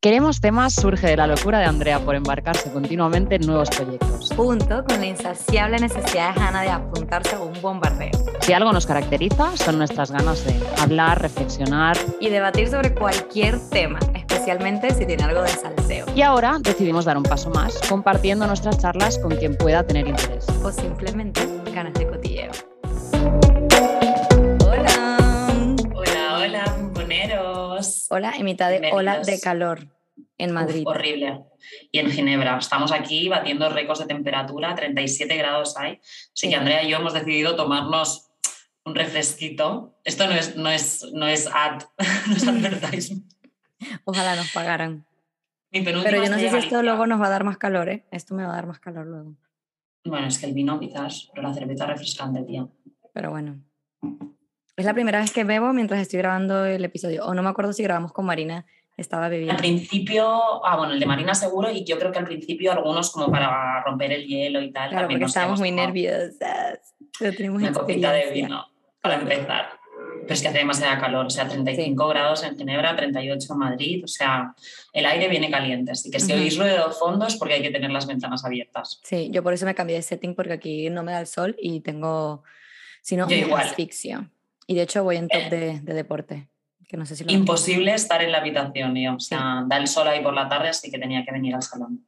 Queremos temas surge de la locura de Andrea por embarcarse continuamente en nuevos proyectos. Junto con la insaciable necesidad de Hannah de apuntarse a un bombardeo. Si algo nos caracteriza son nuestras ganas de hablar, reflexionar y debatir sobre cualquier tema, especialmente si tiene algo de salseo. Y ahora decidimos dar un paso más, compartiendo nuestras charlas con quien pueda tener interés. O simplemente ganas de Hola, en mitad de ola de calor en Madrid. horrible. Y en Ginebra. Estamos aquí batiendo récords de temperatura, 37 grados hay. Así que Andrea y yo hemos decidido tomarnos un refresquito. Esto no es, no es, no es ad, no es advertisement. Ojalá nos pagaran. Pero yo no sé si esto luego nos va a dar más calor, ¿eh? Esto me va a dar más calor luego. Bueno, es que el vino quizás, pero la cerveza refrescante, tía. Pero bueno. Es la primera vez que bebo mientras estoy grabando el episodio. O no me acuerdo si grabamos con Marina, estaba bebiendo. Al principio, ah, bueno, el de Marina seguro, y yo creo que al principio algunos como para romper el hielo y tal. Claro, porque estábamos muy nerviosas. Pero tenemos una copita de vino para empezar. Pero es que hace demasiada calor, o sea, 35 grados en Ginebra, 38 en Madrid, o sea, el aire viene caliente, así que si oís ruido de fondo es porque hay que tener las ventanas abiertas. Sí, yo por eso me cambié de setting porque aquí no me da el sol y tengo, si no, asfixia. Y de hecho voy en top de, deporte. Que no sé si Imposible estar en la habitación, yo. O sea, da el sol ahí por la tarde, así que tenía que venir al salón.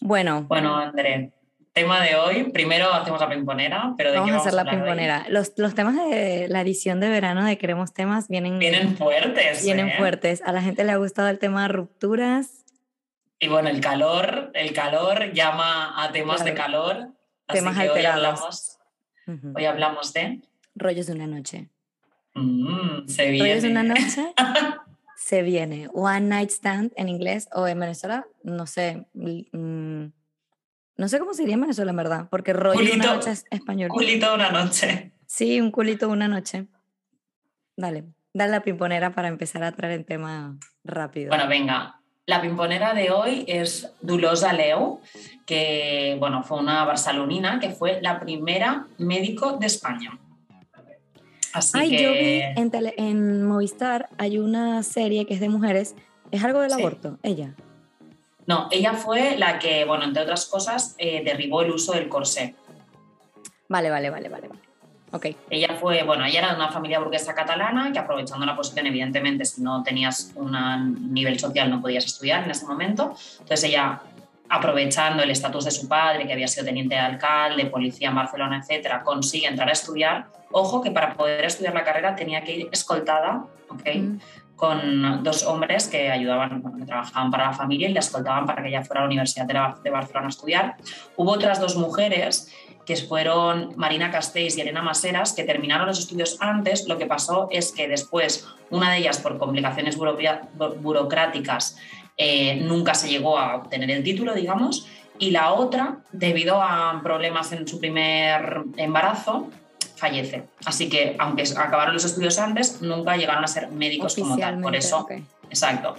Bueno. Bueno, André, tema de hoy. Primero hacemos la pimponera, pero ¿de vamos qué vamos a hacer la pimponera. Los, los, temas de la edición de verano de Queremos Temas vienen... Vienen fuertes. Vienen ¿eh? fuertes. A la gente le ha gustado el tema de rupturas. Y bueno, el calor, el calor llama a temas de calor. Temas alterados. Hoy hablamos, hoy hablamos de Rollos de una noche. Mm, se viene. Rollos de una noche. se viene. One Night Stand en inglés o en Venezuela, no sé. Mm, no sé cómo sería en Venezuela, en verdad, porque rollo de una noche es español. Culito de una noche. Sí, un culito de una noche. Dale, dale la pimponera para empezar a traer el tema rápido. Bueno, venga. La pimponera de hoy es Dulosa Leo, que bueno, fue una barcelonina que fue la primera médico de España. Ay, yo vi en, en, Movistar hay una serie que es de mujeres. ¿Es algo del aborto? Ella. No, ella fue la que, bueno, entre otras cosas, eh, derribó el uso del corsé. Vale, vale, vale, vale, vale. Okay. Ella fue, bueno, ella era de una familia burguesa catalana que aprovechando la posición, evidentemente, si no tenías un nivel social no podías estudiar en ese momento. Entonces ella aprovechando el estatus de su padre, que había sido teniente de alcalde, policía en Barcelona, etcétera, consigue entrar a estudiar. Ojo que para poder estudiar la carrera tenía que ir escoltada, mm. Con dos hombres que ayudaban, que trabajaban para la familia y la escoltaban para que ella fuera a la Universidad de Barcelona a estudiar. Hubo otras dos mujeres que fueron Marina Castells y Elena Maseras, que terminaron los estudios antes. Lo que pasó es que después, una de ellas por complicaciones burocráticas, eh, nunca se llegó a obtener el título, digamos, y la otra, debido a problemas en su primer embarazo, fallece. Así que, aunque acabaron los estudios antes, nunca llegaron a ser médicos como tal. Por eso, exacto.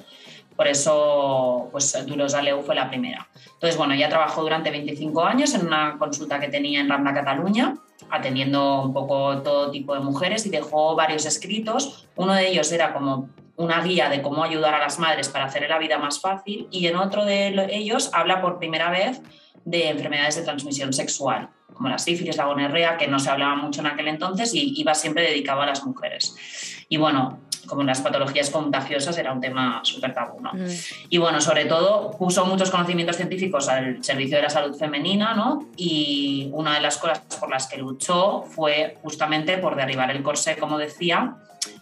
Por eso, pues Durosa Leu fue la primera. Entonces, bueno, ella trabajó durante 25 años en una consulta que tenía en Rambla, Cataluña, atendiendo un poco todo tipo de mujeres y dejó varios escritos. Uno de ellos era como una guía de cómo ayudar a las madres para hacer la vida más fácil y en otro de ellos habla por primera vez de enfermedades de transmisión sexual, como la sífilis, la gonorrea, que no se hablaba mucho en aquel entonces y iba siempre dedicado a las mujeres. Y bueno, como las patologías contagiosas era un tema súper tabú. ¿no? Mm. Y bueno, sobre todo puso muchos conocimientos científicos al servicio de la salud femenina ¿no? y una de las cosas por las que luchó fue justamente por derribar el corsé, como decía,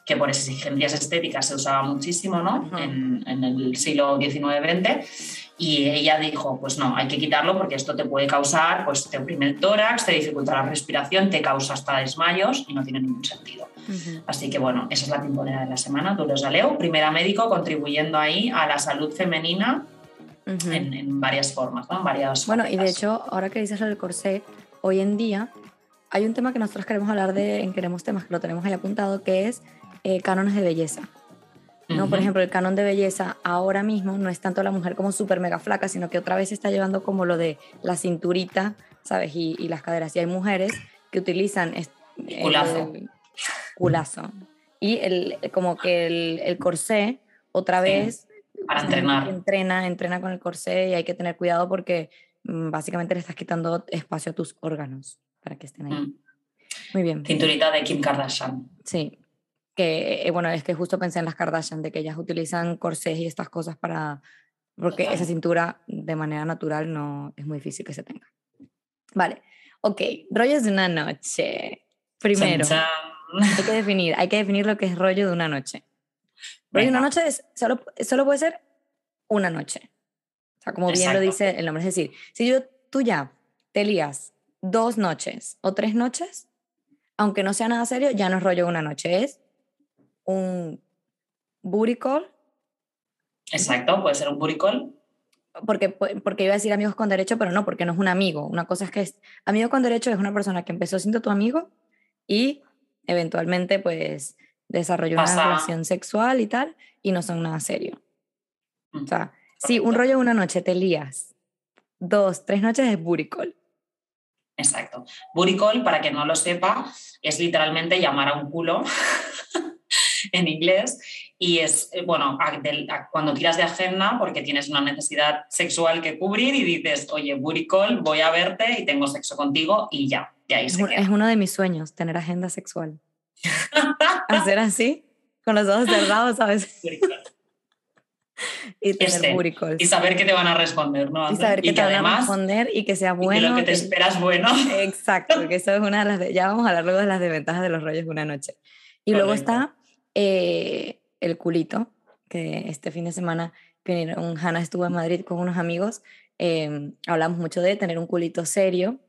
que por exigencias estéticas se usaba muchísimo ¿no? en, en, el siglo XIX-XX. Y ella dijo, pues no, hay que quitarlo porque esto te puede causar, pues te oprime el tórax, te dificulta la respiración, te causa hasta desmayos y no tiene ningún sentido. Así que bueno, esa es la pimponera de la semana, Dolores Galeo, primera médico contribuyendo ahí a la salud femenina en, varias formas, ¿no? En varias bueno, y de hecho, ahora que dices del corsé, hoy en día hay un tema que nosotros queremos hablar de en Queremos Temas, que lo tenemos ahí apuntado, que es eh, cánones de belleza. ¿no? Por ejemplo, el canon de belleza ahora mismo no es tanto la mujer como súper mega flaca, sino que otra vez se está llevando como lo de la cinturita, ¿sabes? Y, las caderas. Y hay mujeres que utilizan... El, culazo. culazo. Y el, como que el, el corsé otra vez Para entrenar. entrena, entrena con el corsé y hay que tener cuidado porque mm, básicamente le estás quitando espacio a tus órganos para que estén ahí. Mm. Muy bien. Cinturita de Kim Kardashian. Sí, que eh, bueno, es que justo pensé en las Kardashian, de que ellas utilizan corsés y estas cosas para, porque esa cintura de manera natural no es muy difícil que se tenga. Vale, ok, rollos de una noche. Primero, hay que definir, hay que definir lo que es rollo de una noche. Rollo de una noche es, solo, solo puede ser una noche. O sea, como bien lo Exacto. dice el nombre, es decir, si yo, tú ya te lías dos noches o tres noches, aunque no sea nada serio, ya no es rollo de una noche, es un call, Exacto, puede ser un buricol. porque, porque iba a decir amigos con derecho, pero no, porque no es un amigo. Una cosa es que es amigo con derecho es una persona que empezó siendo tu amigo y eventualmente pues desarrolló una Pasa. relación sexual y tal, y no son nada serio. Mm. O sea, si un rollo de una noche te lías, dos, tres noches es call. Exacto. Buricol, para quien no lo sepa, es literalmente llamar a un culo en inglés y es, eh, bueno, a- del- a- cuando tiras de agenda porque tienes una necesidad sexual que cubrir y dices, oye, buricol, voy a verte y tengo sexo contigo y ya, y ahí Es, es uno de mis sueños, tener agenda sexual. Hacer así, con los ojos cerrados, ¿sabes? Buricol. Y tener Este, calls. Y saber qué te van a responder, ¿no? Y saber que y te van a además, responder y que sea y que bueno. lo que te esperas bueno. Exacto, que eso es una de las... de- ya vamos a hablar luego de las desventajas de los rollos de una noche. Y luego Correcto. está eh, el culito, que este fin de semana que Hanna estuvo en Madrid con unos amigos, eh, hablamos mucho de tener un culito serio,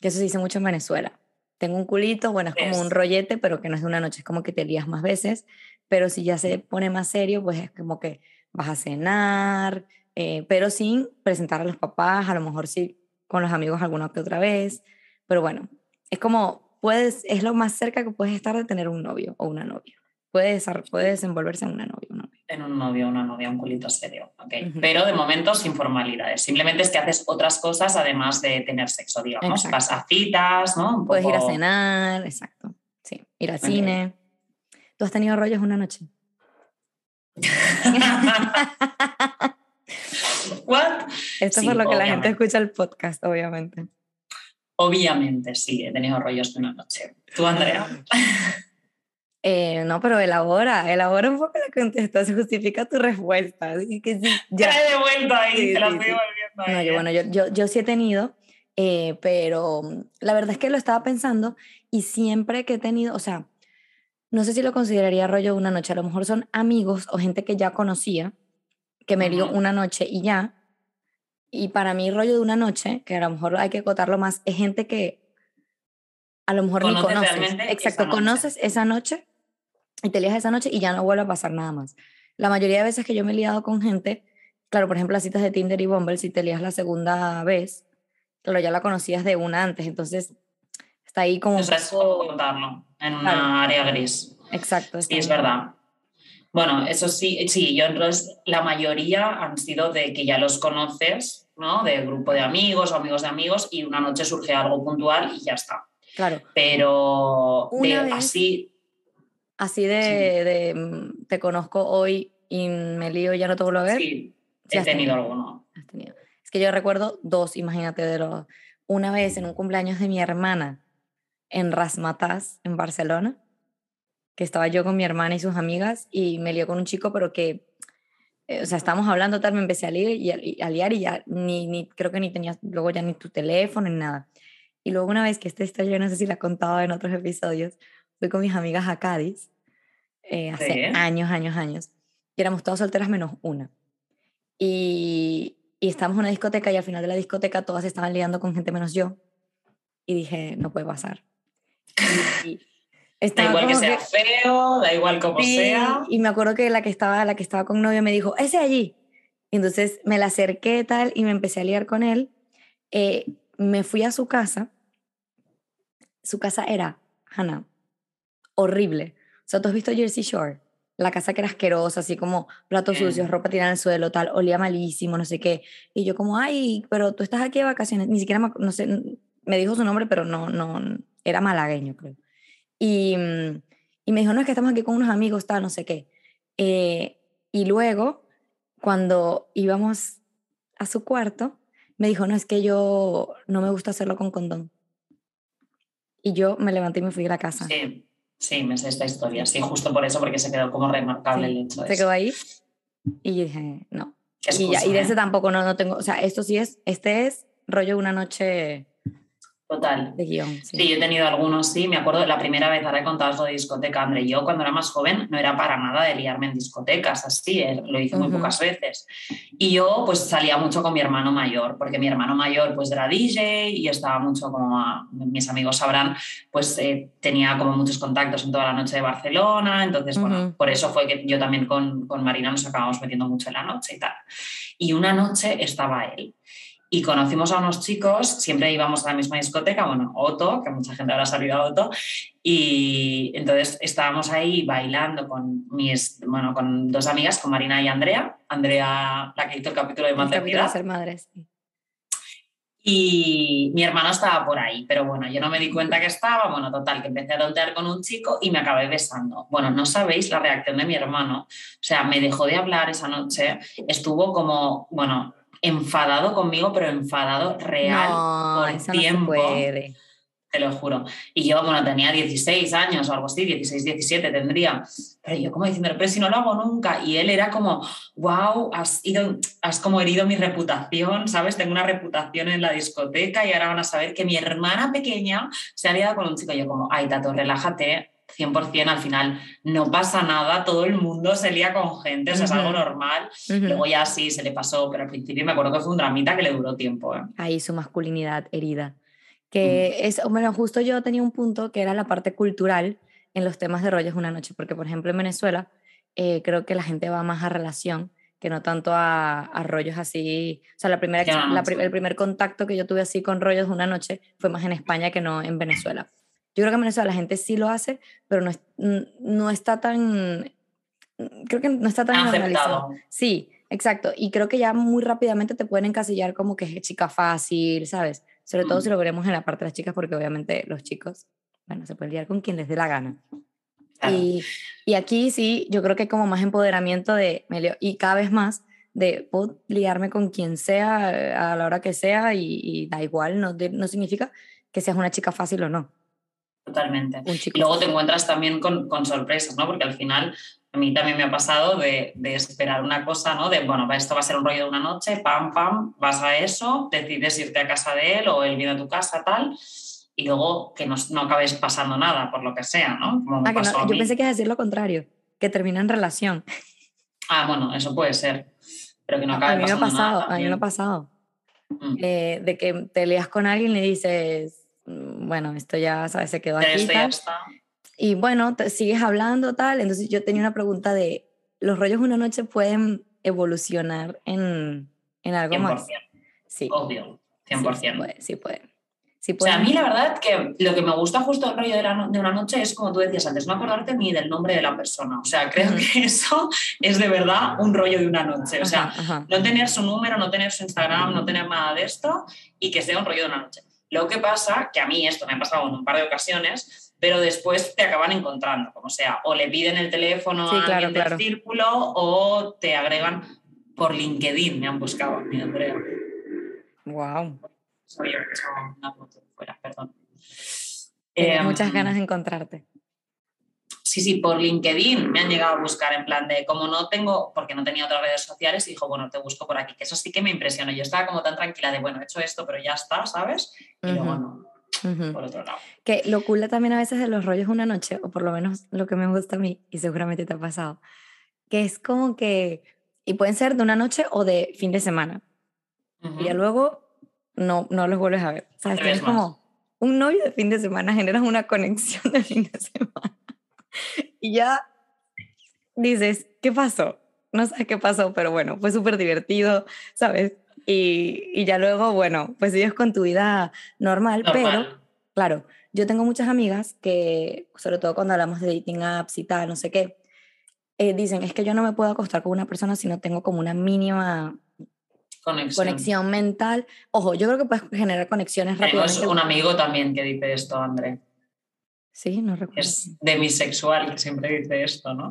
que eso se dice mucho en Venezuela. Tengo un culito, bueno, es como un rollete, pero que no es de una noche, es como que te lías más veces, pero si ya se pone más serio, pues es como que vas a cenar, eh, pero sin presentar a los papás, a lo mejor sí con los amigos alguna que otra vez, pero bueno, es como, puedes, es lo más cerca que puedes estar de tener un novio o una novia. Puede, puede desenvolverse en una novia o un novio. En un novio, una novia, un culito serio. ok. Pero de momento sin formalidades. Simplemente es que haces otras cosas además de tener sexo, digamos. Exacto. Vas a citas, ¿no? Un Puedes ir a cenar, exacto. Sí, ir al cine. ¿Tú has tenido rollos una noche? ¿What? Esto Sí, es por lo que la gente escucha el podcast, obviamente. Obviamente, sí, he tenido rollos de una noche. ¿Tú, Andrea? Eh, no, pero elabora, elabora un poco la contestación, justifica tu respuesta. Así que sí, Ya he devuelto ahí, Sí, te la sí, estoy sí. devolviendo No, ahí, yo, ¿eh? bueno, yo, yo, yo sí he tenido, eh, pero mm, la verdad es que lo estaba pensando y siempre que he tenido, o sea, no sé si lo consideraría rollo de una noche, a lo mejor son amigos o gente que ya conocía, que me lió Ujú. una noche y ya. Y para mí rollo de una noche, que a lo mejor hay que acotarlo más, es gente que a lo mejor ni Conoces conoces. realmente esa Exacto, noche. conoces esa noche y te lías esa noche y ya no vuelve a pasar nada más. La mayoría de veces que yo me he liado con gente, claro, por ejemplo, las citas de Tinder y Bumble, si te lías la segunda vez, claro, ya la conocías de una antes, entonces está ahí como... un O sea, es como contarlo en una Claro. área gris. Exacto. Sí, es verdad. Bueno, eso sí, sí, yo entonces la mayoría han sido de que ya los conoces, ¿no? De grupo de amigos o amigos de amigos y una noche surge algo puntual y ya está. Claro, Pero de- así, así de, de, mm, te conozco hoy y me lío y ya no te vuelvo a ver. sí, Sí, he has tenido tenido. alguno. Has tenido. Es que yo recuerdo dos, imagínate, de los... Una vez en un cumpleaños de mi hermana en Rasmatas, en Barcelona, que estaba yo con mi hermana y sus amigas y me lió con un chico, pero que, eh, o sea, estábamos hablando tal, me empecé a liar y a, y a liar y ya ni, ni, creo que ni tenías luego ya ni tu teléfono ni nada. Y luego una vez que esta historia, yo no sé si la he contado en otros episodios, fui con mis amigas a Cádiz, eh, hace Sí. años, años, años, y éramos todas solteras menos una. Y, y estábamos en una discoteca y al final de la discoteca todas estaban liando con gente menos yo. Y dije, no puede pasar. Y Da estaba igual que sea feo, da igual como Sí, sea. Y me acuerdo que la que estaba, la que estaba con novio me dijo, ese allí. Y entonces me la acerqué tal y me empecé a liar con él. Eh, me fui a su casa. Su casa era, Hannah, horrible. O sea, tú has visto Jersey Shore. La casa que era asquerosa, así como platos Mm. sucios, ropa tirada en el suelo, tal, olía malísimo, no sé qué. Y yo como, ay, pero tú estás aquí de vacaciones. Ni siquiera, me, no sé, me dijo su nombre, pero no, no, era malagueño, creo. Y, mm, y me dijo, no, es que estamos aquí con unos amigos, tal, no sé qué. Eh, y luego cuando íbamos a su cuarto, me dijo, no, es que yo no me gusta hacerlo con condón. Y yo me levanté y me fui a la casa. Sí, sí, me sé esta historia. Sí, justo por eso, porque se quedó como remarcable Sí, el hecho de Se eso. quedó ahí y yo dije, no. Y, ya- y de ¿eh? ese tampoco no, no tengo, o sea, esto sí es, este es rollo una noche Total. de guion. Sí. Sí, yo he tenido algunos, sí. Me acuerdo la primera vez, ahora he contado algo de discoteca, André. Yo cuando era más joven no era para nada de liarme en discotecas, así, eh, lo hice muy Ujú. pocas veces. Y yo pues salía mucho con mi hermano mayor, porque mi hermano mayor pues era DJ y estaba mucho como, a- mis amigos sabrán, pues eh, tenía como muchos contactos en toda la noche de Barcelona. Entonces, bueno, Ujú. por eso fue que yo también con, con Marina nos acabamos metiendo mucho en la noche y tal. Y una noche estaba él. Y conocimos a unos chicos, siempre íbamos a la misma discoteca, bueno, Otto, que mucha gente habrá salido a Otto, y entonces estábamos ahí bailando con mis, bueno, con dos amigas, con Marina y Andrea, Andrea, la que hizo el capítulo de maternidad, ser madre, sí. y mi hermano estaba por ahí, pero bueno, yo no me di cuenta que estaba, bueno, total, que empecé a tontear con un chico y me acabé besando. Bueno, no sabéis la reacción de mi hermano, o sea, me dejó de hablar esa noche, estuvo como, bueno, enfadado conmigo, pero enfadado real no, eso no tiempo. puede. te lo juro. Y yo, bueno, tenía 16 años o algo así, 16, 17 tendría. Pero yo como diciendo, pero si no lo hago nunca. Y él era como, wow, has, ido, has como herido mi reputación, ¿sabes? Tengo una reputación en la discoteca y ahora van a saber que mi hermana pequeña se ha liado con un chico. Y yo como, ay, Tato, relájate. 100% al final no pasa nada, todo el mundo se lía con gente, o sea, es algo normal. Ujú. Luego ya sí se le pasó, pero al principio me acuerdo que fue un dramita que le duró tiempo. ¿eh? Ahí su masculinidad herida. Que es, bueno, justo yo tenía un punto que era la parte cultural en los temas de rollos una noche, porque por ejemplo en Venezuela eh, creo que la gente va más a relación que no tanto a, a rollos así. O sea, la primera, la el primer contacto que yo tuve así con rollos una noche fue más en España que no en Venezuela. Yo creo que en Venezuela la gente sí lo hace, pero no, es- no está tan, creo que no está tan normalizado. Aceptado. Sí, exacto. Y creo que ya muy rápidamente te pueden encasillar como que es chica fácil, ¿sabes? Sobre todo Mm. si lo veremos en la parte de las chicas, porque obviamente los chicos, bueno, se pueden liar con quien les dé la gana. Claro. Y, y aquí sí, yo creo que hay como más empoderamiento de, y cada vez más de, puedo liarme con quien sea, a la hora que sea, y, y da igual, no, no significa que seas una chica fácil o no. Totalmente. Y luego te encuentras también con, con sorpresas, ¿no? Porque al final a mí también me ha pasado de, de esperar una cosa, ¿no? De, bueno, esto va a ser un rollo de una noche, pam, pam, vas a eso, decides irte a casa de él o él viene a tu casa, tal, y luego que no, no acabes pasando nada, por lo que sea, ¿no? Como Ah, que no, pasó a yo pensé que ibas a decir lo contrario, que termina en relación. Ah, bueno, eso puede ser, pero que no a acabe mí me ha pasado, nada a mí me ha pasado. Mm. eh, de que te lías con alguien y le dices, "Mm, bueno, esto ya, ¿sabes? Se quedó aquí. esto ya tal". está. Y bueno, te sigues hablando, tal. Entonces yo tenía una pregunta de, ¿los rollos una noche pueden evolucionar en, en algo 100%, más? Sí. obvio, sí, 100%. Sí, puede, sí puede. Sí O sea, a puede. mí la verdad que lo que me gusta justo del rollo de, la de una noche es, como tú decías antes, no acordarte ni del nombre de la persona. O sea, creo que eso es de verdad un rollo de una noche. O sea, Ajá, ajá. no tener su número, no tener su Instagram, no tener nada de esto y que sea un rollo de una noche. Lo que pasa, que a mí esto me ha pasado en un par de ocasiones, pero después te acaban encontrando, como sea, o le piden el teléfono Sí, a claro, alguien del claro. círculo o te agregan por LinkedIn, me han buscado mí, Andrea. Wow. He hecho una foto fuera, perdón. Tengo Em, muchas ganas de encontrarte. Sí, sí, por LinkedIn me han llegado a buscar en plan de, como no tengo, porque no tenía otras redes sociales, dijo, bueno, te busco por aquí, que eso sí que me impresionó. Yo estaba como tan tranquila de, bueno, he hecho esto, pero ya está, ¿sabes? Y luego no, ujú. por otro lado. Que lo cool también a veces de los rollos una noche, o por lo menos lo que me gusta a mí, y seguramente te ha pasado, que es como que, y pueden ser de una noche o de fin de semana, y ya luego no, no los vuelves a ver. Tienes ves más. como un novio de fin de semana, generas una conexión de fin de semana. Y ya dices, ¿qué pasó? No sabes qué pasó, pero bueno, fue súper divertido, ¿sabes? Y, y ya luego, bueno, pues sigues con tu vida normal, pero Normal. Claro, yo tengo muchas amigas que, sobre todo cuando hablamos de dating apps y tal, no sé qué, eh, dicen, es que yo no me puedo acostar con una persona si no tengo como una mínima Conexión. conexión mental. Ojo, yo creo que puedes generar conexiones Tenemos rápidamente. un amigo también que dice esto, André. Sí, no recuerdo. Es demisexual, que siempre dice esto, ¿no?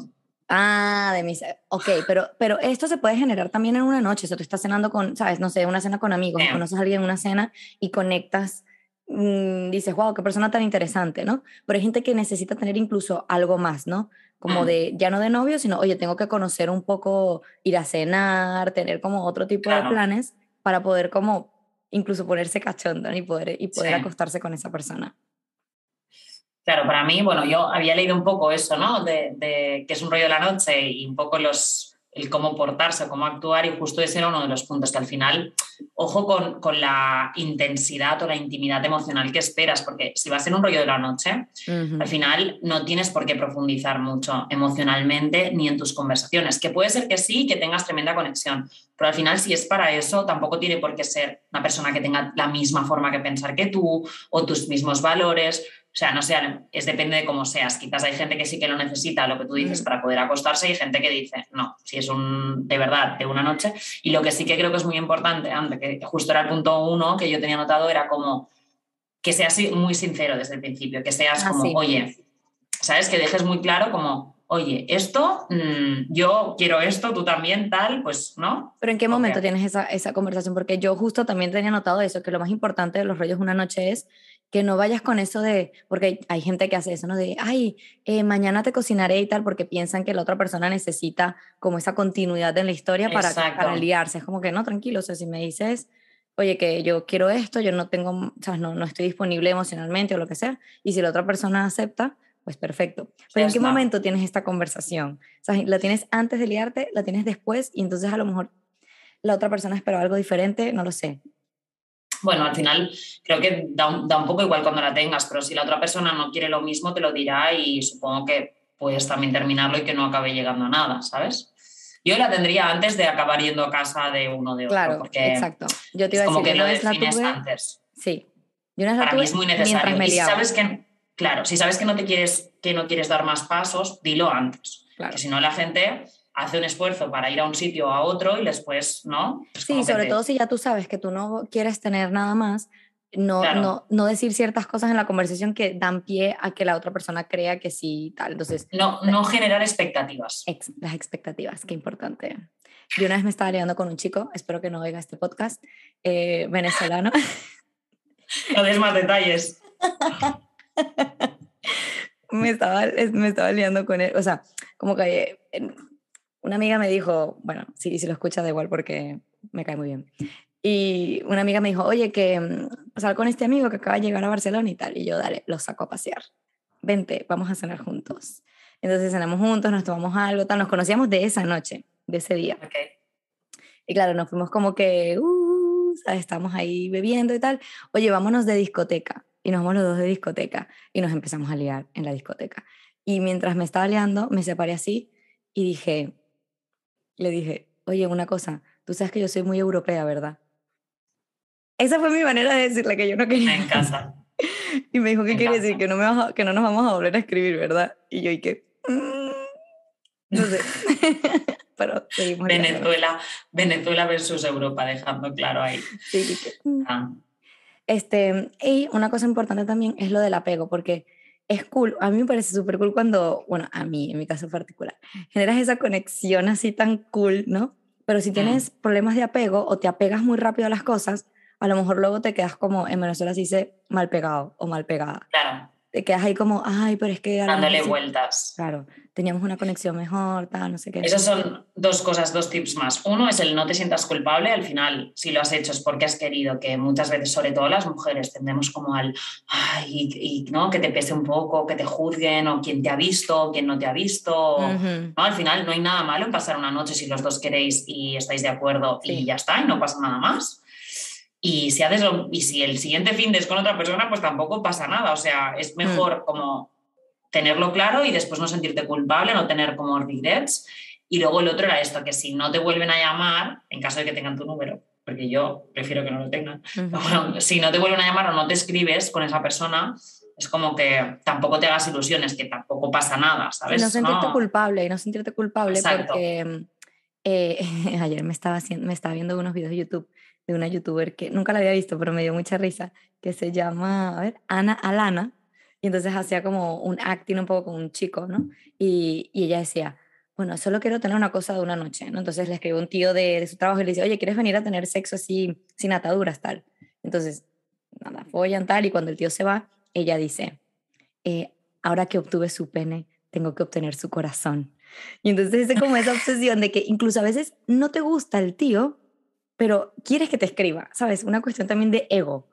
Ah, de mis... Ok, pero, pero esto se puede generar también en una noche. O sea, tú estás cenando con, ¿sabes? No sé, una cena con amigos, conoces a alguien en una cena y conectas, mm, dices, wow, qué persona tan interesante, ¿no? Pero hay gente que necesita tener incluso algo más, ¿no? Como mm. de, ya no de novio, sino, oye, tengo que conocer un poco, ir a cenar, tener como otro tipo de planes para poder como incluso ponerse cachonda y poder, y poder acostarse con esa persona. Claro, para mí, bueno, yo había leído un poco eso, ¿no? De, de, que es un rollo de la noche y un poco los, el cómo portarse, cómo actuar y justo ese era uno de los puntos que al final, ojo con, con la intensidad o la intimidad emocional que esperas, porque si vas en un rollo de la noche, al final no tienes por qué profundizar mucho emocionalmente ni en tus conversaciones, que puede ser que sí, que tengas tremenda conexión, pero al final si es para eso, tampoco tiene por qué ser una persona que tenga la misma forma que pensar que tú o tus mismos valores o sea, no sé, es depende de cómo seas. Quizás hay gente que sí que lo necesita, lo que tú dices, para poder acostarse, y gente que dice, no, si es un de verdad de una noche. Y lo que sí que creo que es muy importante, antes que justo era el punto uno que yo tenía notado, era como que seas muy sincero desde el principio, que seas ah, como, oye, ¿sabes? Que dejes muy claro como, oye, esto, mm, yo quiero esto, tú también, tal, pues, ¿no? Pero ¿en qué momento tienes esa, esa conversación? Porque yo justo también tenía notado eso, que lo más importante de los rollos una noche es que no vayas con eso de, porque hay gente que hace eso, ¿no? De, ay, eh, mañana te cocinaré y tal, porque piensan que la otra persona necesita como esa continuidad en la historia para, para liarse. Es como que, no, tranquilo, o sea, si me dices, oye, que yo quiero esto, yo no tengo, o sea, no, no estoy disponible emocionalmente o lo que sea, y si la otra persona acepta, pues perfecto. Pero ¿en qué momento tienes esta conversación? O sea, ¿la tienes antes de liarte? ¿La tienes después? Y entonces a lo mejor la otra persona esperaba algo diferente, no lo sé bueno, al final creo que da un, da un, poco igual cuando la tengas, pero si la otra persona no quiere lo mismo, te lo dirá y supongo que puedes también terminarlo y que no acabe llegando a nada, ¿sabes? Yo la tendría antes de acabar yendo a casa de uno de otro. Claro, porque exacto. Yo te iba es a como que lo defines antes. Sí. Yo Para mí es muy necesario. Y si sabes que, claro, si sabes que no te quieres, que no quieres dar más pasos, dilo antes. Claro. Que si no la gente hace un esfuerzo para ir a un sitio o a otro y después, ¿no? sí, sobre todo si ya tú sabes que tú no quieres tener nada más, no, no, no decir ciertas cosas en la conversación que dan pie a que la otra persona crea que sí, tal. Entonces, no, no generar expectativas. las expectativas, qué importante. Yo una vez me estaba liando con un chico, espero que no oiga este podcast, eh, venezolano. No des más detalles. me, estaba, me estaba liando con él, o sea, como que una amiga me dijo, bueno, sí, si lo escucha da igual porque me cae muy bien. Y una amiga me dijo, oye, que mm, sal con este amigo que acaba de llegar a Barcelona y tal. Y yo, dale, lo saco a pasear. Vente, vamos a cenar juntos. Entonces cenamos juntos, nos tomamos algo, tal. Nos conocíamos de esa noche, de ese día. Okay. Y claro, nos fuimos como que, uh, estamos ahí bebiendo y tal. Oye, vámonos de discoteca. Y nos vamos los dos de discoteca. Y nos empezamos a liar en la discoteca. Y mientras me estaba liando, me separé así y dije, le dije, oye, una cosa, tú sabes que yo soy muy europea, ¿verdad? Esa fue mi manera de decirle que yo no quería. En casa. y me dijo, ¿qué quiere decir? Que no, me que no nos vamos a volver a escribir, ¿verdad? Y yo, ¿y qué? Mm, no sé. Pero seguimos. Venezuela, Venezuela versus Europa, dejando claro ahí. Sí, que, mm. ah. Este, y una cosa importante también es lo del apego, porque es cool, a mí me parece súper cool cuando, bueno, a mí, en mi caso particular, generas esa conexión así tan cool, ¿no? Pero si tienes problemas de apego o te apegas muy rápido a las cosas, a lo mejor luego te quedas como, en Venezuela se dice mal pegado o mal pegada. Claro te quedas ahí como, ay, pero es que... Dándole vueltas. Claro, teníamos una conexión mejor, tal, no sé qué. Esas son dos cosas, dos tips más. Uno es el no te sientas culpable, al final, si lo has hecho es porque has querido, que muchas veces, sobre todo las mujeres, tendemos como al, ay, y, ¿no? que te pese un poco, que te juzguen, o quién te ha visto, o quién no te ha visto. ¿no? Al final no hay nada malo en pasar una noche si los dos queréis y estáis de acuerdo y ya está, y no pasa nada más. Y si, haces y si el siguiente fin es con otra persona, pues tampoco pasa nada. O sea, es mm. mejor como tenerlo claro y después no sentirte culpable, no tener como regrets. Y luego el otro era esto, que si no te vuelven a llamar, en caso de que tengan tu número, porque yo prefiero que no lo tengan, bueno, si no te vuelven a llamar o no te escribes con esa persona, es como que tampoco te hagas ilusiones, que tampoco pasa nada, ¿sabes? Y no sentirte culpable, y no sentirte culpable porque eh, ayer me estaba, haciendo, me estaba viendo unos videos de YouTube de una youtuber que nunca la había visto, pero me dio mucha risa, que se llama, a ver, Ana Alana, y entonces hacía como un acting un poco con un chico, ¿no? Y, y ella decía, bueno, solo quiero tener una cosa de una noche, ¿no? Entonces le escribe un tío de, de su trabajo y le dice, oye, ¿quieres venir a tener sexo así, sin ataduras, tal? Entonces, nada, follan tal, y cuando el tío se va, ella dice, eh, ahora que obtuve su pene, tengo que obtener su corazón. Y entonces es como esa obsesión de que incluso a veces no te gusta el tío, pero quieres que te escriba, ¿sabes? Una cuestión también de ego.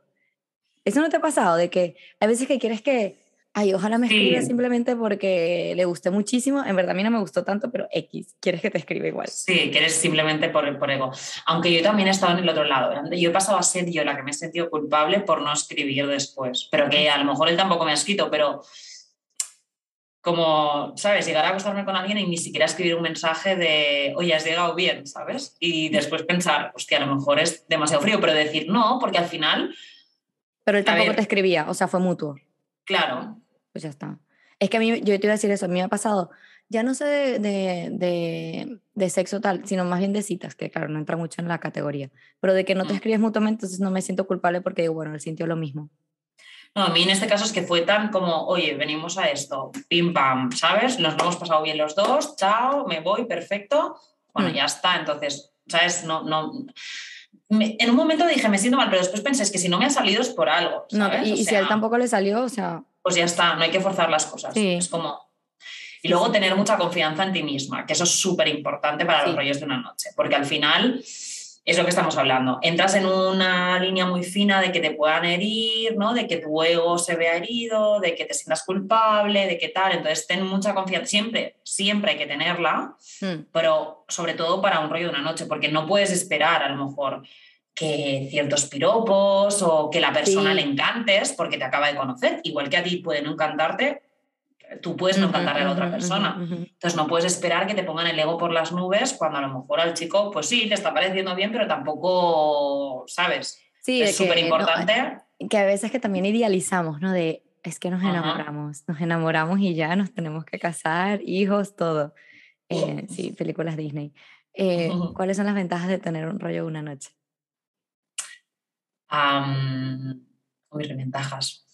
¿Eso no te ha pasado? De que hay veces que quieres que, ay, ojalá me escriba simplemente porque le gusté muchísimo, en verdad a mí no me gustó tanto, pero X, quieres que te escriba igual. Sí, quieres simplemente por, por ego. Aunque yo también he estado en el otro lado, yo he pasado a ser yo la que me he sentido culpable por no escribir después, pero que a lo mejor él tampoco me ha escrito, pero como, ¿sabes? Llegar a acostarme con alguien y ni siquiera escribir un mensaje de, oye, has llegado bien, ¿sabes? Y después pensar, hostia, a lo mejor es demasiado frío, pero decir no, porque al final... Pero él tampoco te escribía, o sea, fue mutuo. Claro. Pues ya está. Es que a mí, yo te iba a decir eso, a mí me ha pasado, ya no sé de, de, de, sexo tal, sino más bien de citas, que claro, no entra mucho en la categoría, pero de que no te mm. escribes mutuamente, entonces no me siento culpable porque digo, bueno, él sintió lo mismo. No, a mí en este caso es que fue tan como, oye, venimos a esto, pim pam, ¿sabes? Nos lo hemos pasado bien los dos, chao, me voy, perfecto. Bueno, mm. ya está. Entonces, ¿sabes? No, no. en un momento dije, me siento mal, pero después pensé, es que si no me ha salido es por algo. ¿sabes? y, si a él tampoco le salió, o sea. Pues ya está, no hay que forzar las cosas. Es como. Y luego tener mucha confianza en ti misma, que eso es súper importante para los rollos de una noche, porque al final es lo que estamos hablando. Entras en una línea muy fina de que te puedan herir, ¿no? De que tu ego se vea herido, de que te sientas culpable, de que tal. Entonces, ten mucha confianza. Siempre, siempre hay que tenerla, hmm. pero sobre todo para un rollo de una noche, porque no puedes esperar a lo mejor que ciertos piropos o que la persona le encantes porque te acaba de conocer. Igual que a ti puede no encantarte, tú puedes no encantarle a la otra persona. Entonces no puedes esperar que te pongan el ego por las nubes cuando a lo mejor al chico, pues sí, te está pareciendo bien, pero tampoco, ¿sabes? Sí, es súper importante. que a veces que también idealizamos, ¿no? De, es que nos enamoramos, nos enamoramos y ya nos tenemos que casar, hijos, todo. Eh, sí, películas Disney. Eh, ¿Cuáles son las ventajas de tener un rollo una noche? Um, uy, ventajas.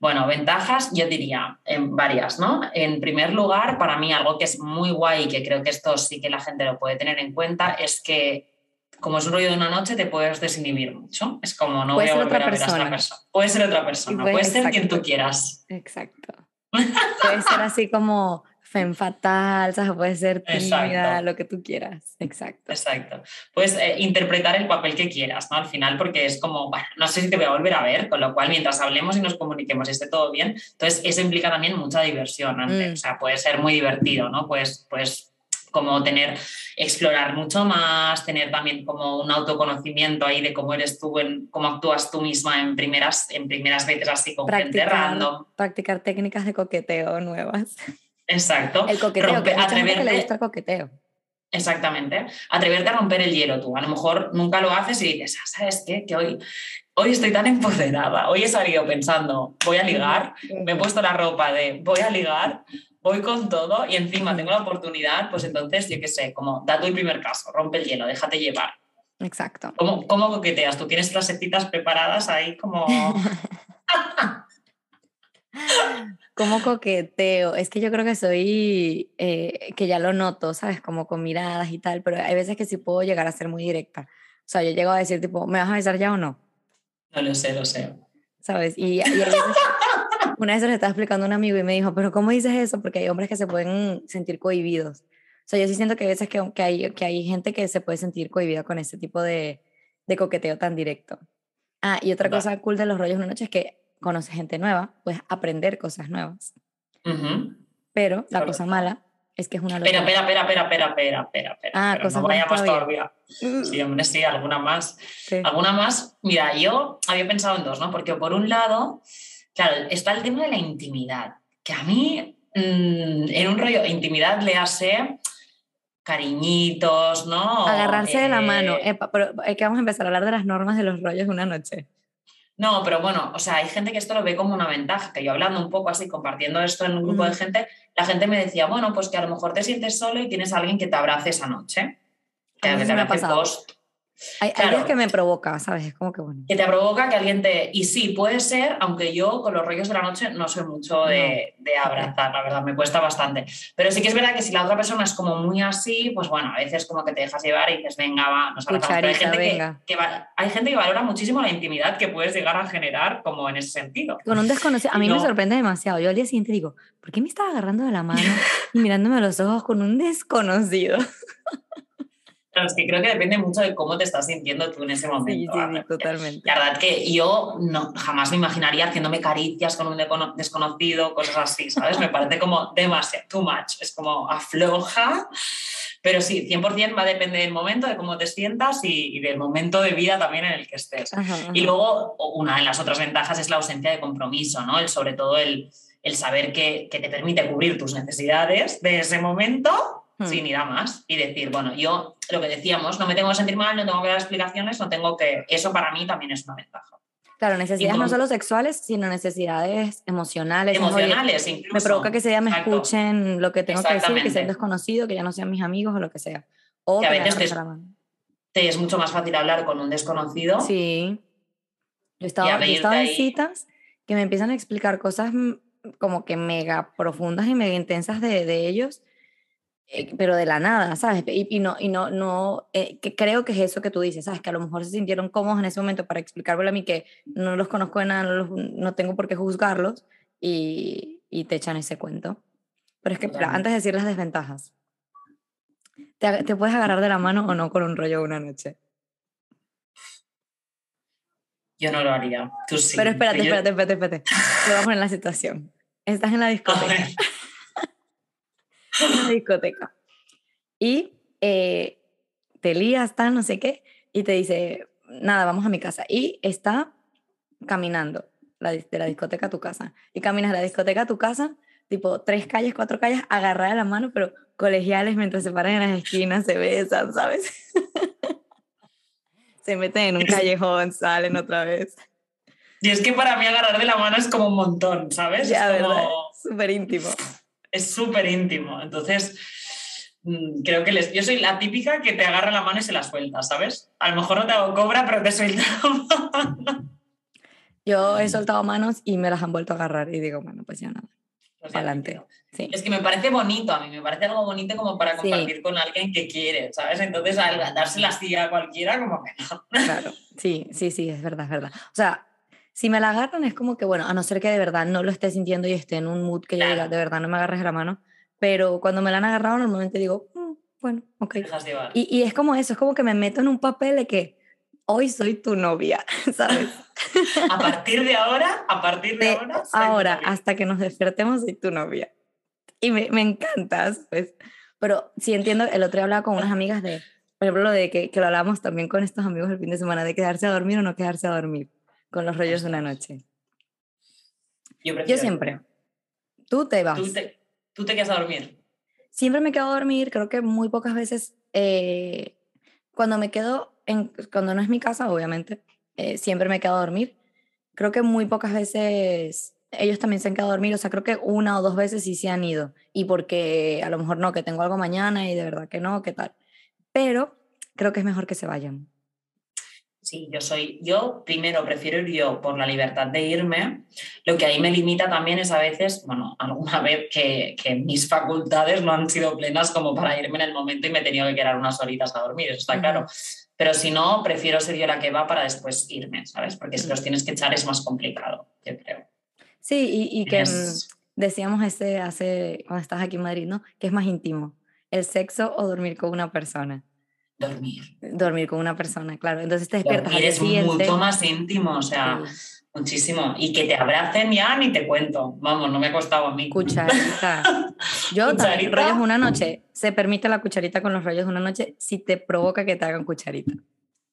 Bueno, ventajas yo diría en varias, ¿no? En primer lugar, para mí algo que es muy guay y que creo que esto sí que la gente lo puede tener en cuenta es que como es un rollo de una noche te puedes desinhibir mucho. Es como no voy a volver a ver a esta persona. Puede ser otra persona, puede, ser quien tú quieras. Exacto. puede ser así como fem fatal, ¿sabes? puede ser tímida, lo que tú quieras. Exacto. Exacto. Puedes eh, interpretar el papel que quieras, ¿no? Al final, porque es como, bueno, no sé si te voy a volver a ver, con lo cual mientras hablemos y nos comuniquemos y esté todo bien, entonces eso implica también mucha diversión. Mm. O sea, puede ser muy divertido, ¿no? Pues, pues como tener, explorar mucho más, tener también como un autoconocimiento ahí de cómo eres tú, en, cómo actúas tú misma en primeras, en primeras veces así con gente random. Practicar técnicas de coqueteo nuevas. Exacto. El coqueteo, que atreverte, le gusta el coqueteo. Exactamente. Atreverte a romper el hielo tú. A lo mejor nunca lo haces y dices, ah, ¿sabes qué? Que hoy, hoy estoy tan empoderada. Hoy he salido pensando, voy a ligar, me he puesto la ropa de voy a ligar, voy con todo y encima tengo la oportunidad, pues entonces, yo qué sé, como da tu primer caso, rompe el hielo, déjate llevar. Exacto. ¿Cómo, cómo coqueteas? Tú tienes frasecitas preparadas ahí como... ¿Cómo coqueteo? Es que yo creo que soy, eh, que ya lo noto, ¿sabes? Como con miradas y tal, pero hay veces que sí puedo llegar a ser muy directa. O sea, yo llego a decir, tipo, ¿me vas a besar ya o no? No lo sé, lo sé. ¿Sabes? Y, una vez se lo estaba explicando a un amigo y me dijo, ¿pero cómo dices eso? Porque hay hombres que se pueden sentir cohibidos. O sea, yo sí siento que hay veces que, que, hay, que hay gente que se puede sentir cohibida con ese tipo de, de coqueteo tan directo. Ah, y otra cosa cool de los rollos una noche es que conoces gente nueva, puedes aprender cosas nuevas. Pero la cosa mala es que es una Espera, espera, espera, espera, espera, espera, espera, espera. Ah, cosas no vayamos todavía. Mm. Sí, hombre, sí, alguna más. Alguna más. Mira, yo había pensado en dos, ¿no? Porque por un lado, claro, está el tema de la intimidad, que a mí mm, en un rollo intimidad le hace cariñitos, ¿no? Agarrarse de la mano. Eh, pero es que vamos a empezar a hablar de las normas de los rollos de una noche. No, pero bueno, o sea, hay gente que esto lo ve como una ventaja, que yo hablando un poco así, compartiendo esto en un grupo de gente, la gente me decía, bueno, pues que a lo mejor te sientes solo y tienes a alguien que te abrace esa noche. Que, te abrace post. Hay, hay días que me provoca, ¿sabes? Es como que bueno. Que te provoca que alguien te... Y sí, puede ser, aunque yo con los rollos de la noche no soy mucho de, de abrazar, la verdad, me cuesta bastante. Pero sí que es verdad que si la otra persona es como muy así, pues bueno, a veces como que te dejas llevar y dices, venga, va, nos abrazamos. Pero hay gente, venga. Que, que va- hay gente que valora muchísimo la intimidad que puedes llegar a generar como en ese sentido. Con un desconocido, a mí me No. sorprende demasiado. Yo al día siguiente digo, ¿por qué me estaba agarrando de la mano y mirándome a los ojos con un desconocido? Es que creo que depende mucho de cómo te estás sintiendo tú en ese momento. Sí, sí, totalmente. La verdad que yo no, jamás me imaginaría haciéndome caricias con un desconocido, cosas así, ¿sabes? Me parece como demasiado, too much, es como afloja, pero sí, 100% va a depender del momento, de cómo te sientas y, y del momento de vida también en el que estés. Ajá, ajá. Y luego, una de las otras ventajas es la ausencia de compromiso, ¿no? El, sobre todo el, el saber que, que te permite cubrir tus necesidades de ese momento Hmm. sin ir a más y decir, bueno, yo lo que decíamos, no me tengo que sentir mal, no tengo que dar explicaciones, no tengo que... Eso para mí también es una ventaja. Claro, necesidades no solo sexuales, sino necesidades emocionales. Oye, Emocionales incluso. me provoca que ese día me Exacto. escuchen lo que tengo que decir, que sea un Exactamente. desconocido, que ya no sean mis amigos o lo que sea. O Que a veces te-. Te es mucho más fácil hablar con un desconocido. Sí. Yo he estado, Y yo en citas que me empiezan a explicar cosas mm, como que mega profundas y mega intensas de, de ellos, eh, pero de la nada, ¿sabes? Y, y no, y no, no eh, que creo que es eso que tú dices, ¿sabes? Que a lo mejor se sintieron cómodos en ese momento para explicármelo a mí que no los conozco de nada, no, los- no tengo por qué juzgarlos y, y te echan ese cuento. Pero es que espera, Totalmente. antes de decir las desventajas, ¿te, te puedes agarrar de la mano o no con un rollo una noche? Yo no lo haría. Tú sí. Pero espérate, espérate, espérate, espérate. Te voy a poner en la situación. Estás en la discoteca. en la discoteca. Y eh, te lías, tal, no sé qué, y te dice, nada, vamos a mi casa. Y está caminando la de la discoteca a tu casa. Y caminas de la discoteca a tu casa, tipo tres calles, cuatro calles, agarrada de la mano, pero colegiales mientras se paran en las esquinas, se besan, ¿sabes? se meten en un callejón, salen otra vez. Y es que para mí agarrar de la mano es como un montón, ¿sabes? Ya, como- ¿verdad? Súper íntimo. Es súper íntimo. Entonces, mm, creo que les, yo soy la típica que te agarra la mano y se la suelta, ¿sabes? A lo mejor no te hago cobra, pero te mano. Yo he soltado manos y me las han vuelto a agarrar y digo, bueno, pues ya nada, adelante. Sí. Es que me parece bonito a mí, me parece algo bonito como para Sí. compartir con alguien que quiere, ¿sabes? Entonces, al darse la silla a cualquiera, como que no. Claro, sí, sí, sí, es verdad, es verdad. O sea, si me la agarran es como que, bueno, a no ser que de verdad no lo esté sintiendo y esté en un mood que yo diga, Claro. de verdad no me agarres la mano, pero cuando me la han agarrado normalmente digo, "Mm, bueno, ok. Y, y es como eso, es como que me meto en un papel de que hoy soy tu novia, ¿sabes? A partir de ahora, a partir de, De ahora, ahora hasta que nos despertemos soy tu novia. Y me, me encanta, ¿sabes? Pero sí entiendo, el otro día hablaba con unas amigas de, por ejemplo, lo de que, que lo hablamos también con estos amigos el fin de semana, de quedarse a dormir o no quedarse a dormir con los rollos de una noche. Yo, siempre. Tú te vas. ¿Tú te, tú te quedas a dormir. Siempre me quedo a dormir, creo que muy pocas veces, eh, cuando me quedo, en, cuando no es mi casa, obviamente, eh, siempre me quedo a dormir. Creo que muy pocas veces ellos también se han quedado a dormir, o sea, creo que una o dos veces sí se han ido. Y porque a lo mejor no, que tengo algo mañana y de verdad que no, qué tal. Pero creo que es mejor que se vayan. Sí, yo soy, yo primero prefiero ir yo por la libertad de irme. Lo que ahí me limita también es a veces, bueno, alguna vez que, que mis facultades no han sido plenas como para irme en el momento y me he tenido que quedar unas horitas a dormir, eso está claro. Pero si no, prefiero ser yo la que va para después irme, ¿sabes? Porque si Ujú. los tienes que echar es más complicado, yo creo. Sí, y, y que Es- mm, decíamos ese hace, cuando estás aquí en Madrid, ¿no? Que es más íntimo, el sexo o dormir con una persona. Dormir. Dormir con una persona, claro. Entonces te despiertas Dormir es mucho más íntimo, o sea, sí, muchísimo. Y que te abracen ya ni te cuento. Vamos, no me ha costado a mí. Cucharita. Yo también, Cucharita. rollos una noche. Se permite la cucharita con los rollos una noche si te provoca que te hagan cucharita.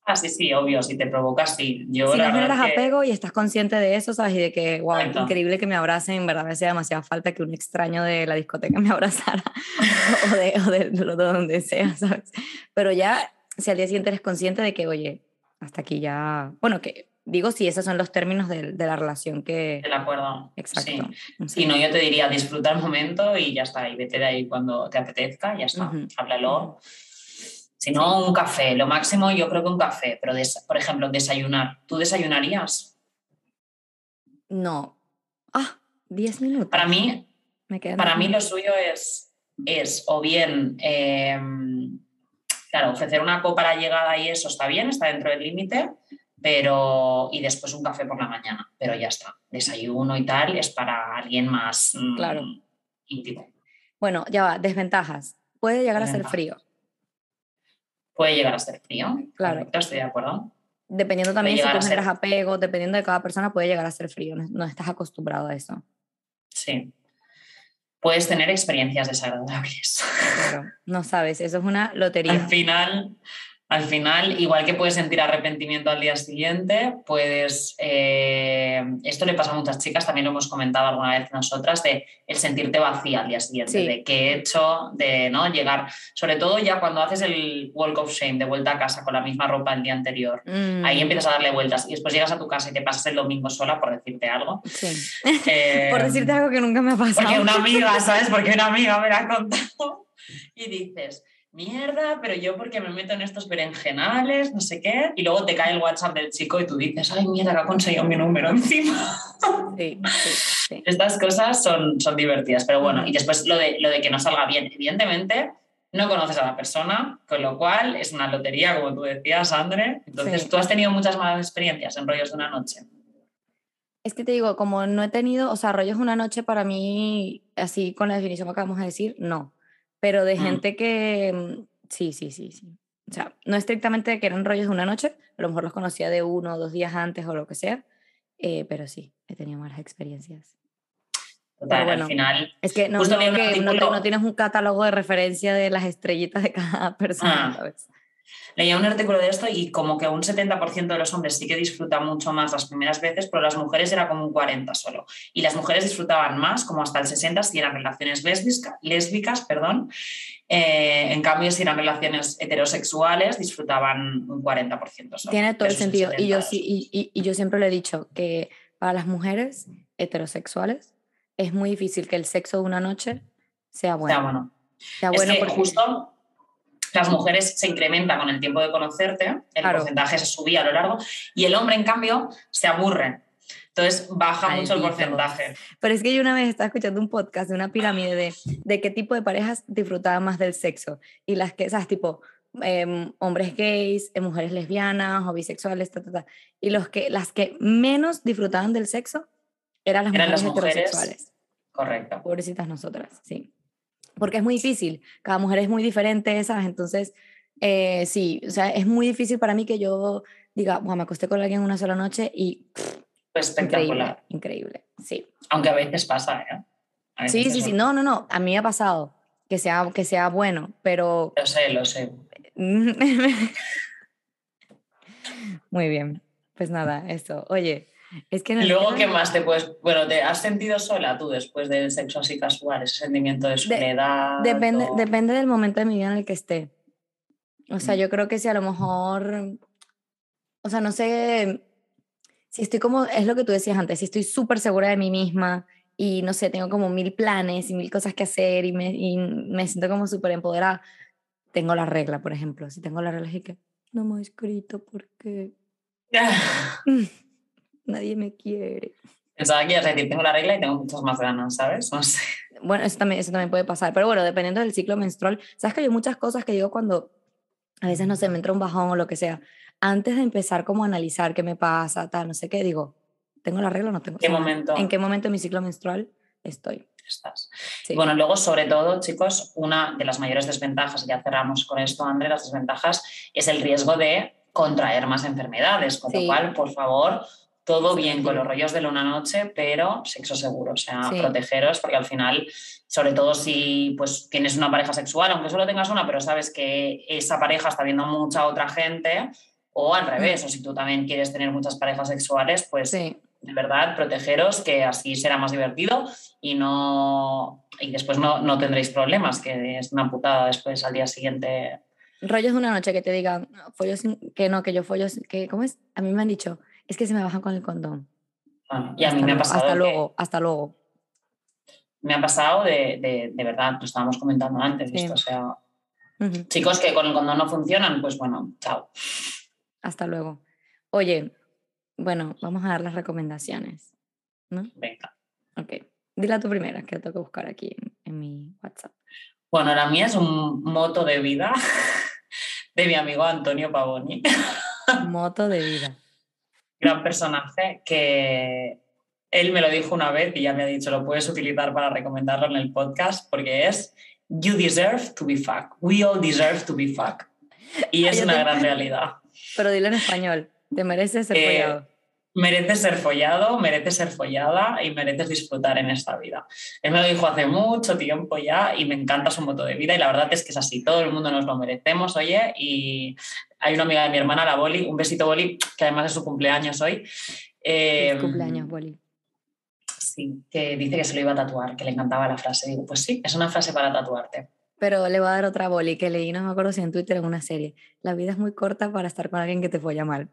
Ah, sí, sí, obvio, si te provocas, sí. Yo, si no generas que- apego y estás consciente de eso, ¿sabes? Y de que, wow, Exacto. increíble que me abracen, en verdad me hacía demasiada falta que un extraño de la discoteca me abrazara o, de, o de, de donde sea, ¿sabes? Pero ya, si al día siguiente eres consciente de que, oye, hasta aquí ya, bueno, que digo si esos son los términos de, de la relación que... Del acuerdo. Exacto. Sí. Sí. Si no, yo te diría, disfruta el momento y ya está. Y vete de ahí cuando te apetezca, ya está. Ujú. Háblalo. Si no, un café. Lo máximo yo creo que un café. Pero, por ejemplo, desayunar. ¿Tú desayunarías? No. Ah, 10 minutos. Para mí, para mí lo suyo es, es o bien, em, claro, ofrecer una copa a la llegada y eso está bien, está dentro del límite, pero y después un café por la mañana, pero ya está. Desayuno y tal es para alguien más mm, claro. íntimo. Bueno, ya va, desventajas. Puede llegar a ser frío. Puede llegar a ser frío. Claro. estoy de acuerdo. Dependiendo también si tú generas apego, dependiendo de cada persona, puede llegar a ser frío. no estás acostumbrado a eso. Sí puedes tener experiencias desagradables. Claro, no sabes, eso es una lotería. Al final, al final, igual que puedes sentir arrepentimiento al día siguiente, puedes, eh, esto le pasa a muchas chicas, también lo hemos comentado alguna vez nosotras, de el sentirte vacía al día siguiente, de qué he hecho, de no llegar, sobre todo ya cuando haces el walk of shame, de vuelta a casa con la misma ropa el día anterior, ahí mm. empiezas a darle vueltas y después llegas a tu casa y te pasas el domingo sola por decirte algo. Sí. Eh, por decirte algo que nunca me ha pasado. Porque una amiga, ¿sabes? Porque una amiga me la ha contado y dices mierda, pero yo porque me meto en estos berenjenales, no sé qué, y luego te cae el WhatsApp del chico y tú dices, ay, mierda, que ha conseguido mi número encima. Sí, sí, Estas cosas son, son divertidas, pero bueno, y después lo de, lo de que no salga bien, evidentemente. No conoces a la persona, con lo cual es una lotería, como tú decías, André. Entonces, ¿tú has tenido muchas malas experiencias en rollos de una noche? Es que te digo, como no he tenido, o sea, rollos de una noche para mí, así con la definición que acabamos de decir, no pero de mm. gente que mm, sí, sí, sí, sí. O sea, no estrictamente que eran rollos de una noche, a lo mejor los conocía de uno o dos días antes o lo que sea, eh, pero sí, he tenido malas experiencias. Total, al final. Es que no, no, tienes un catálogo de referencia de las estrellitas de cada persona, ah. Leía un artículo de esto y como que un 70% de los hombres sí que disfrutan mucho más las primeras veces, pero las mujeres era como un 40 solo. Y las mujeres disfrutaban más, como hasta el 60 si eran relaciones lésbicas, perdón. Eh, en cambio, si eran relaciones heterosexuales, disfrutaban un 40% solo. Tiene todo el sentido. Y yo, sí, y, yo siempre le he dicho que para las mujeres heterosexuales es muy difícil que el sexo de una noche sea bueno. Sea bueno. Sea bueno porque justo las mujeres se incrementan con el tiempo de conocerte, el porcentaje se subía a lo largo, y el hombre, en cambio, se aburre. Entonces baja mucho el porcentaje. Pero es que yo una vez estaba escuchando un podcast de una pirámide de, de qué tipo de parejas disfrutaban más del sexo. Y las que, ¿sabes? Tipo, em, hombres gays, eh, mujeres lesbianas o bisexuales, ta, ta, ta. Y los que, las que menos disfrutaban del sexo eran las mujeres las mujeres heterosexuales. Correcto. Pobrecitas nosotras, sí porque es muy difícil, cada mujer es muy diferente, ¿sabes? Entonces, eh, sí, o sea, es muy difícil para mí que yo diga, bueno, me acosté con alguien una sola noche y... pues espectacular. Increíble, sí. Aunque a veces pasa, ¿eh? sí, sí, sí, no, no, no, a mí me ha pasado que sea, que sea bueno, pero... Lo sé, lo sé. muy bien, pues nada, eso. Oye, es que y luego, ¿qué más te puedes...? Bueno, ¿te has sentido sola tú después del sexo así casual? Ese sentimiento de soledad. depende, depende del momento de mi vida en el que esté. O sea, mm. yo creo que si a lo mejor... O sea, no sé... Si estoy como... Es lo que tú decías antes. Si estoy súper segura de mí misma y, no sé, tengo como mil planes y mil cosas que hacer y me, y me siento como súper empoderada, tengo la regla, por ejemplo. Si tengo la regla, es que no me he escrito porque... nadie me quiere. Pensaba que ibas a decir, tengo la regla y tengo muchas más ganas, ¿sabes? No sé. Bueno, eso también, eso también puede pasar. Pero bueno, dependiendo del ciclo menstrual, sabes que hay muchas cosas que digo cuando a veces no sé, me entra un bajón o lo que sea. Antes de empezar como a analizar qué me pasa, tal, no sé qué, digo, ¿tengo la regla o no tengo? ¿Qué momento? ¿En qué momento de mi ciclo menstrual estoy? Estás. Bueno, luego, sobre todo, chicos, una de las mayores desventajas, ya cerramos con esto, André, las desventajas, es el riesgo de contraer más enfermedades. Con lo cual, por favor, todo bien con los rollos de luna noche, pero sexo seguro, o sea, protegeros, porque al final, sobre todo si pues tienes una pareja sexual, aunque solo tengas una, pero sabes que esa pareja está viendo mucha otra gente, o al revés, o si tú también quieres tener muchas parejas sexuales, pues de verdad, protegeros, que así será más divertido y no y después no, no tendréis problemas, que es una putada después al día siguiente. Rollos de una noche que te digan, follos, que no, que yo follo, que, ¿cómo es? A mí me han dicho, es que se me bajan con el condón. Ah, y a mí me ha pasado. Hasta luego, hasta luego. Me ha pasado de, de, verdad, lo estábamos comentando antes, esto, o sea. Chicos que con el condón no funcionan, pues bueno, chao. Hasta luego. Oye, bueno, vamos a dar las recomendaciones. ¿No? Venga. Ok. Dila tu primera, que tengo que buscar aquí en, en mi WhatsApp. Bueno, la mía es un moto de vida de mi amigo Antonio Pavoni, Moto de vida. Gran personaje que él me lo dijo una vez y ya me ha dicho, lo puedes utilizar para recomendarlo en el podcast porque es You deserve to be fucked. We all deserve to be fucked. Y es yo una gran realidad. Pero dilo en español. Te mereces ser Eh. Mereces ser follado, mereces ser follada y mereces disfrutar en esta vida. Él me lo dijo hace mucho tiempo ya y me encanta su moto de vida y la verdad es que es así, todo el mundo nos lo merecemos, oye, y hay una amiga de mi hermana, la Boli, un besito Boli, que además es su cumpleaños hoy. eh, Feliz cumpleaños, Boli. Sí, que dice que se lo iba a tatuar, que le encantaba la frase. Digo, pues sí, es una frase para tatuarte. Pero le voy a dar otra boli que leí, no me acuerdo si en Twitter o en una serie. La vida es muy corta para estar con alguien que te folla mal.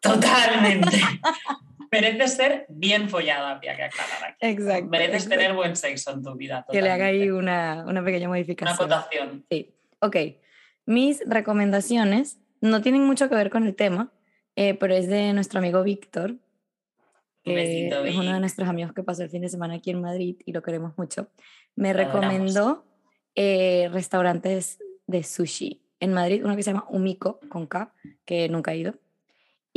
Totalmente. Mereces ser bien follada, había que aclarar aquí. Exacto. Mereces tener buen sexo en tu vida. Que le haga ahí una, una pequeña una modificación. acotación. Sí. Ok. Mis recomendaciones no tienen mucho que ver con el tema, eh, pero es de nuestro amigo Víctor, Un besito, es uno de nuestros amigos que pasó el fin de semana aquí en Madrid y lo queremos mucho. Me Lo recomendó eh, restaurantes de sushi en Madrid, uno que se llama Umiko, con K, que nunca he ido.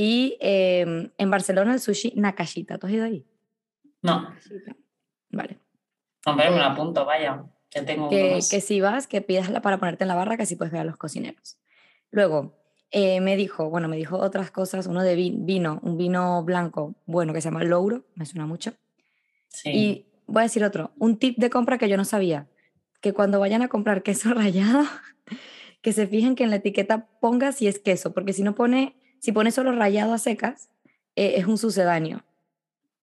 Y eh, en Barcelona el sushi Nakashita. ¿Tú has ido ahí? No, Nakashita. Vale. hombre, me lo apunto, vaya. Ya tengo que, si vas, que pidas para ponerte en la barra, que así puedes ver a los cocineros. Luego, eh, me dijo, bueno, me dijo otras cosas, uno de vi- vino, un vino blanco, bueno, que se llama Louro, me suena mucho. Sí. Y voy a decir otro, un tip de compra que yo no sabía, que cuando vayan a comprar queso rallado, que se fijen que en la etiqueta ponga si es queso, porque si no pone, si pone solo rallado a secas, eh, es un sucedáneo.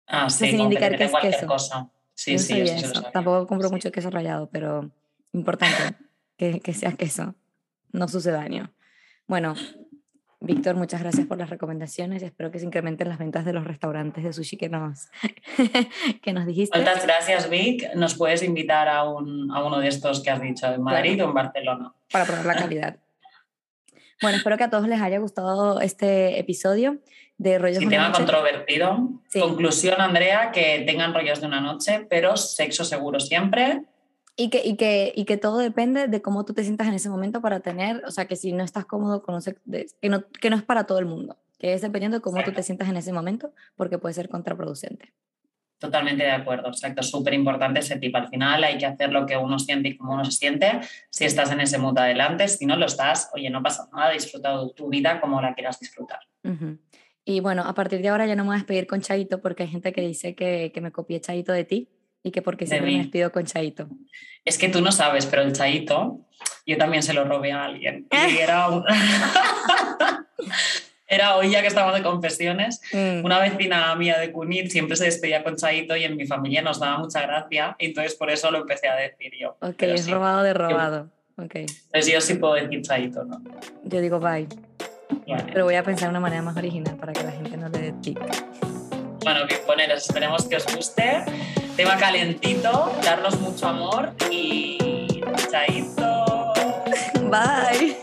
ah, sí, sin indicar que es queso. cosa. Sí, no sí, eso lo eso. Tampoco compro Sí. mucho queso rallado, pero importante que, que sea queso, no sucedáneo. Bueno, Víctor, muchas gracias por las recomendaciones espero que se incrementen las ventas de los restaurantes de sushi que nos, que nos dijiste. Muchas gracias, Vic. Nos puedes invitar a, un, a uno de estos que has dicho, en Madrid o en Barcelona. para probar la calidad. Bueno, espero que a todos les haya gustado este episodio de Rollos Si de una tema Noche. controvertido. Sí. Conclusión, Andrea, que tengan rollos de una noche, pero sexo seguro siempre. Y que, y, que, y que todo depende de cómo tú te sientas en ese momento para tener, o sea, que si no estás cómodo con un sexo, que, no, que no es para todo el mundo, que es dependiendo de cómo tú te sientas en ese momento, porque puede ser contraproducente. Totalmente de acuerdo, exacto. Súper importante ese tip. Al final hay que hacer lo que uno siente y cómo uno se siente. Si estás en ese mood adelante, si no lo estás, oye, no pasa nada, disfruta tu vida como la quieras disfrutar. Y bueno, a partir de ahora ya no me voy a despedir con Chaito porque hay gente que dice que, que me copié Chaito de ti y que porque De siempre me despido con Chaito. Es que tú no sabes, pero el chaito, yo también se lo robé a alguien. Y era un... Era hoy ya que estamos de confesiones, Mm. una vecina mía de Cunit siempre se despedía con Chaito y en mi familia nos daba mucha gracia, entonces por eso lo empecé a decir yo. Ok, Pero es sí, robado de robado. Ok, Entonces yo sí puedo decir Chaito, ¿no? yo digo bye, Vale. pero voy a pensar una manera más original para que la gente no le dé tic. Bueno, poneros, esperemos que os guste. Tema calentito, darnos mucho amor y Chaito. Bye.